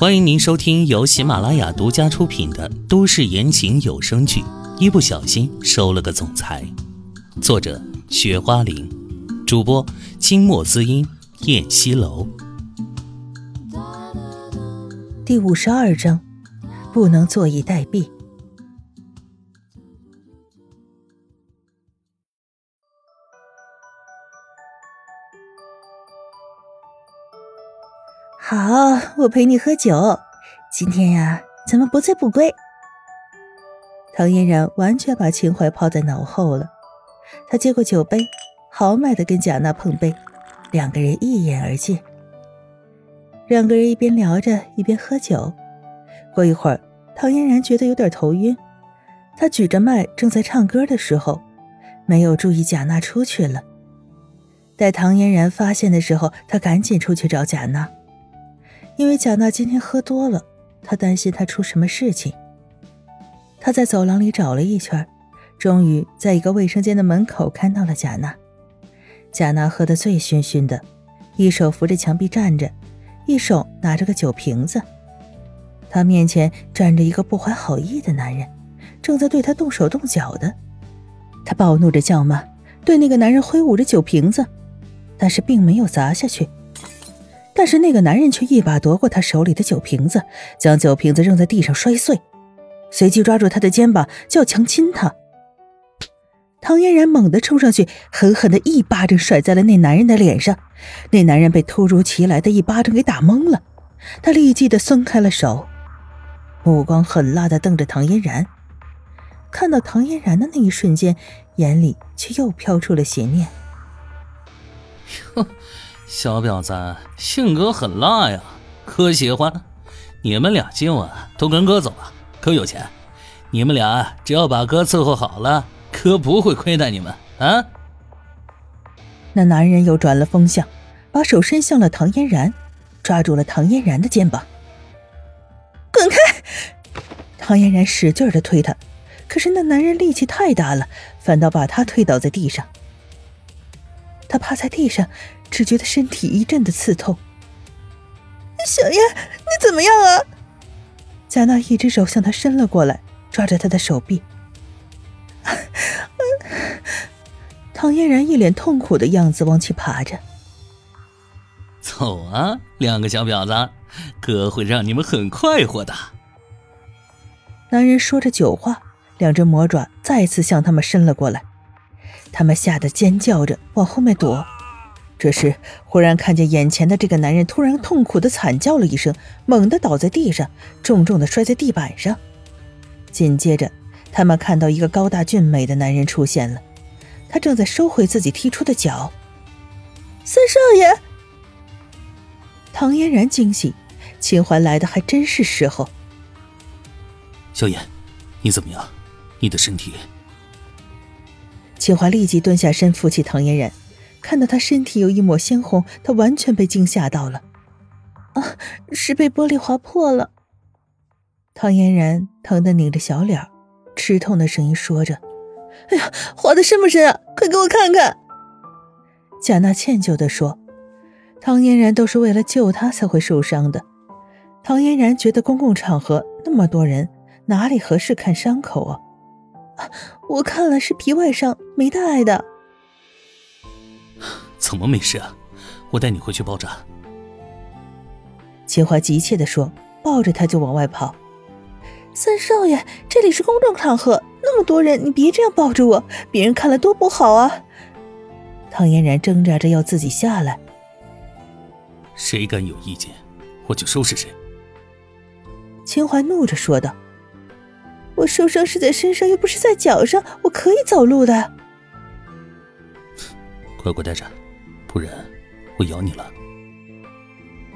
欢迎您收听由喜马拉雅独家出品的都市言情有声剧《一不小心收了个总裁》，作者：雪花玲，主播：清墨滋音、燕西楼。第五十二章，不能坐以待毙。我陪你喝酒。今天呀，咱们不醉不归。唐嫣然完全把情怀抛在脑后了。他接过酒杯，豪迈的跟贾娜碰杯，两个人一饮而尽。两个人一边聊着，一边喝酒。过一会儿，唐嫣然觉得有点头晕，她举着麦正在唱歌的时候，没有注意贾娜出去了。待唐嫣然发现的时候，她赶紧出去找贾娜。因为贾娜今天喝多了，他担心她出什么事情。他在走廊里找了一圈，终于在一个卫生间的门口看到了贾娜。贾娜喝得醉醺醺的，一手扶着墙壁站着，一手拿着个酒瓶子。她面前站着一个不怀好意的男人，正在对她动手动脚的。她暴怒着叫骂，对那个男人挥舞着酒瓶子，但是并没有砸下去。但是那个男人却一把夺过他手里的酒瓶子，将酒瓶子扔在地上摔碎，随即抓住他的肩膀就要强亲他。唐嫣然猛地冲上去，狠狠的一巴掌甩在了那男人的脸上。那男人被突如其来的一巴掌给打懵了，他立即的松开了手，目光狠辣的瞪着唐嫣然。看到唐嫣然的那一瞬间，眼里却又飘出了邪念。哼。小婊子性格很辣呀，哥喜欢。你们俩今晚都跟哥走吧，哥有钱。你们俩只要把哥伺候好了，哥不会亏待你们啊。那男人又转了风向，把手伸向了唐嫣然，抓住了唐嫣然的肩膀。滚开！唐嫣然使劲的推他，可是那男人力气太大了，反倒把他推倒在地上。他趴在地上。只觉得身体一阵的刺痛。小燕，你怎么样啊？贾娜一只手向他伸了过来，抓着他的手臂。唐嫣然一脸痛苦的样子，往起爬着。走啊，两个小婊子，哥会让你们很快活的。男人说着酒话，两只魔爪再次向他们伸了过来，他们吓得尖叫着往后面躲。这时，忽然看见眼前的这个男人突然痛苦的惨叫了一声，猛地倒在地上，重重的摔在地板上。紧接着，他们看到一个高大俊美的男人出现了，他正在收回自己踢出的脚。三少爷，唐嫣然惊喜，秦淮来的还真是时候。萧炎，你怎么样？你的身体？秦淮立即蹲下身扶起唐嫣然。看到他身体有一抹鲜红，他完全被惊吓到了。啊，是被玻璃划破了。唐嫣然疼得拧着小脸，吃痛的声音说着：“哎呀，划的深不深啊？快给我看看。”贾娜歉疚的说：“唐嫣然都是为了救他才会受伤的。”唐嫣然觉得公共场合那么多人，哪里合适看伤口啊？我看了是皮外伤，没大碍的。怎么没事啊？我带你回去包扎。秦淮急切地说，抱着他就往外跑。三少爷，这里是公众场合，那么多人，你别这样抱着我，别人看了多不好啊！唐嫣然挣扎着要自己下来。谁敢有意见，我就收拾谁。秦淮怒着说道：“我受伤是在身上，又不是在脚上，我可以走路的。”乖乖待着。不然，我咬你了。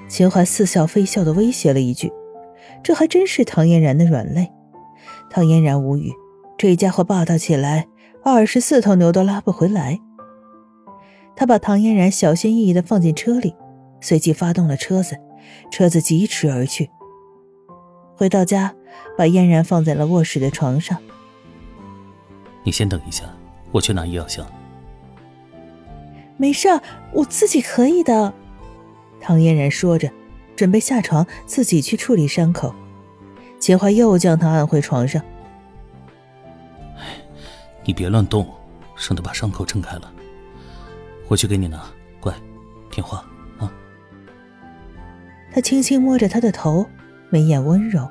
秦淮似笑非笑的威胁了一句，这还真是唐嫣然的软肋。唐嫣然无语，这家伙霸道起来，二十四头牛都拉不回来。他把唐嫣然小心翼翼的放进车里，随即发动了车子，车子疾驰而去。回到家，把嫣然放在了卧室的床上。你先等一下，我去拿医药箱。没事，我自己可以的。唐嫣然说着，准备下床自己去处理伤口。秦淮又将她按回床上。你别乱动，省得把伤口撑开了。我去给你拿，乖，听话啊。他轻轻摸着她的头，眉眼温柔。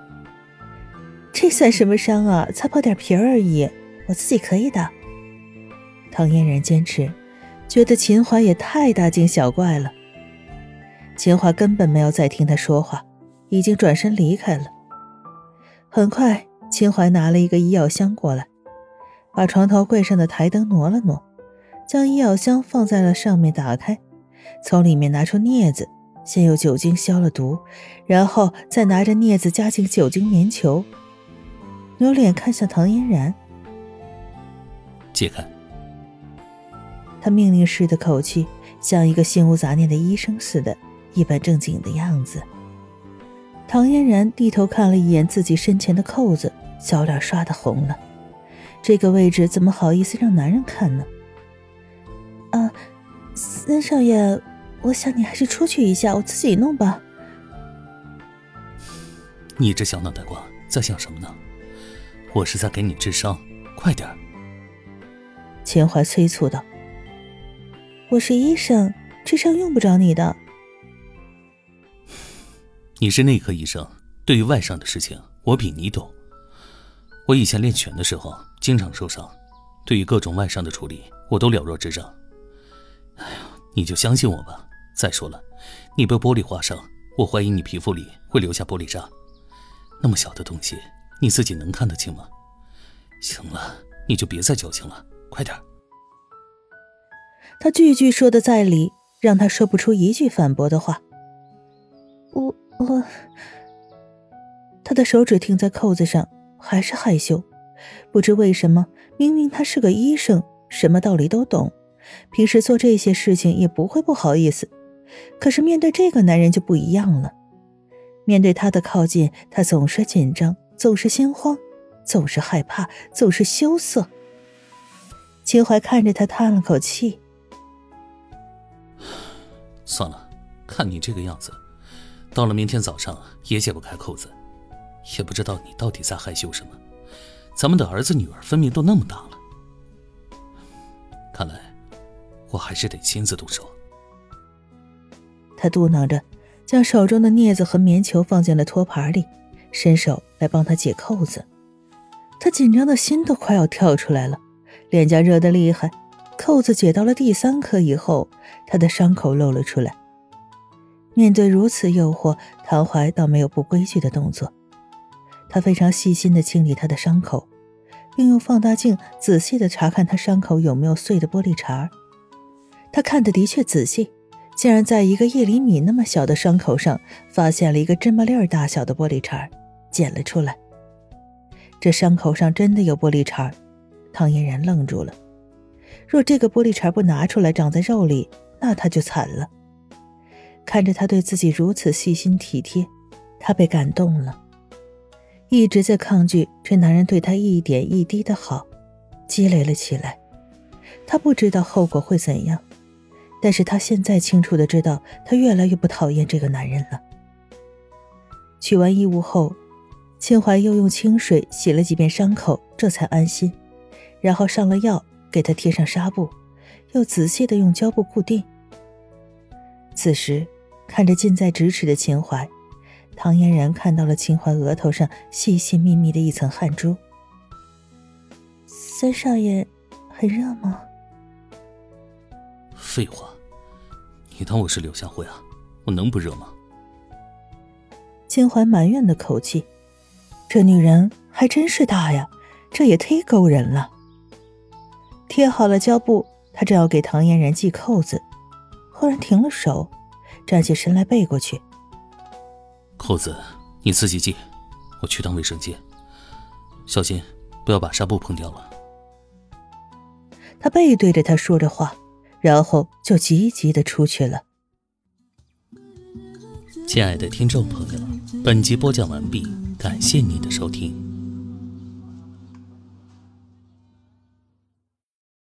这算什么伤啊？擦破点皮而已，我自己可以的。唐嫣然坚持，觉得秦淮也太大惊小怪了。秦淮根本没有再听他说话，已经转身离开了。很快，秦淮拿了一个医药箱过来，把床头柜上的台灯挪了挪，将医药箱放在了上面，打开，从里面拿出镊子，先用酒精消了毒，然后再拿着镊子夹进酒精棉球。扭脸看向唐嫣然，解开。他命令式的口气，像一个心无杂念的医生似的，一本正经的样子。唐嫣然低头看了一眼自己身前的扣子，小脸刷的红了。这个位置怎么好意思让男人看呢？啊，三少爷，我想你还是出去一下，我自己弄吧。你这小脑袋瓜在想什么呢？我是在给你治伤，快点儿！秦淮催促道：“我是医生，治伤用不着你的。你是内科医生，对于外伤的事情，我比你懂。我以前练拳的时候经常受伤，对于各种外伤的处理，我都了若指掌。哎呀，你就相信我吧。再说了，你被玻璃划伤，我怀疑你皮肤里会留下玻璃渣，那么小的东西。”你自己能看得清吗？行了，你就别再矫情了，快点。他句句说的在理，让他说不出一句反驳的话。我我，他的手指停在扣子上，还是害羞。不知为什么，明明他是个医生，什么道理都懂，平时做这些事情也不会不好意思。可是面对这个男人就不一样了，面对他的靠近，他总是紧张。总是心慌，总是害怕，总是羞涩。秦淮看着他，叹了口气：“算了，看你这个样子，到了明天早上也解不开扣子，也不知道你到底在害羞什么。咱们的儿子女儿分明都那么大了，看来我还是得亲自动手。”他嘟囔着，将手中的镊子和棉球放进了托盘里。伸手来帮他解扣子，他紧张的心都快要跳出来了，脸颊热得厉害。扣子解到了第三颗以后，他的伤口露了出来。面对如此诱惑，唐怀倒没有不规矩的动作。他非常细心地清理他的伤口，并用放大镜仔细地查看他伤口有没有碎的玻璃碴。他看得的确仔细，竟然在一个一厘米那么小的伤口上发现了一个芝麻粒儿大小的玻璃碴儿。捡了出来，这伤口上真的有玻璃碴儿唐嫣然愣住了。若这个玻璃碴不拿出来长在肉里，那他就惨了。看着他对自己如此细心体贴，他被感动了。一直在抗拒这男人对他一点一滴的好，积累了起来。他不知道后果会怎样，但是他现在清楚的知道，他越来越不讨厌这个男人了。取完衣物后。秦淮又用清水洗了几遍伤口，这才安心，然后上了药，给他贴上纱布，又仔细的用胶布固定。此时，看着近在咫尺的秦淮，唐嫣然看到了秦淮额头上细细密密的一层汗珠。三少爷，很热吗？废话，你当我是柳下惠啊？我能不热吗？秦淮埋怨的口气。这女人还真是大呀，这也忒勾人了。贴好了胶布，他正要给唐嫣然系扣子，忽然停了手，站起身来背过去。扣子你自己系，我去趟卫生间，小心不要把纱布碰掉了。他背对着他说着话，然后就急急的出去了。亲爱的听众朋友，本集播讲完毕。感谢您的收听。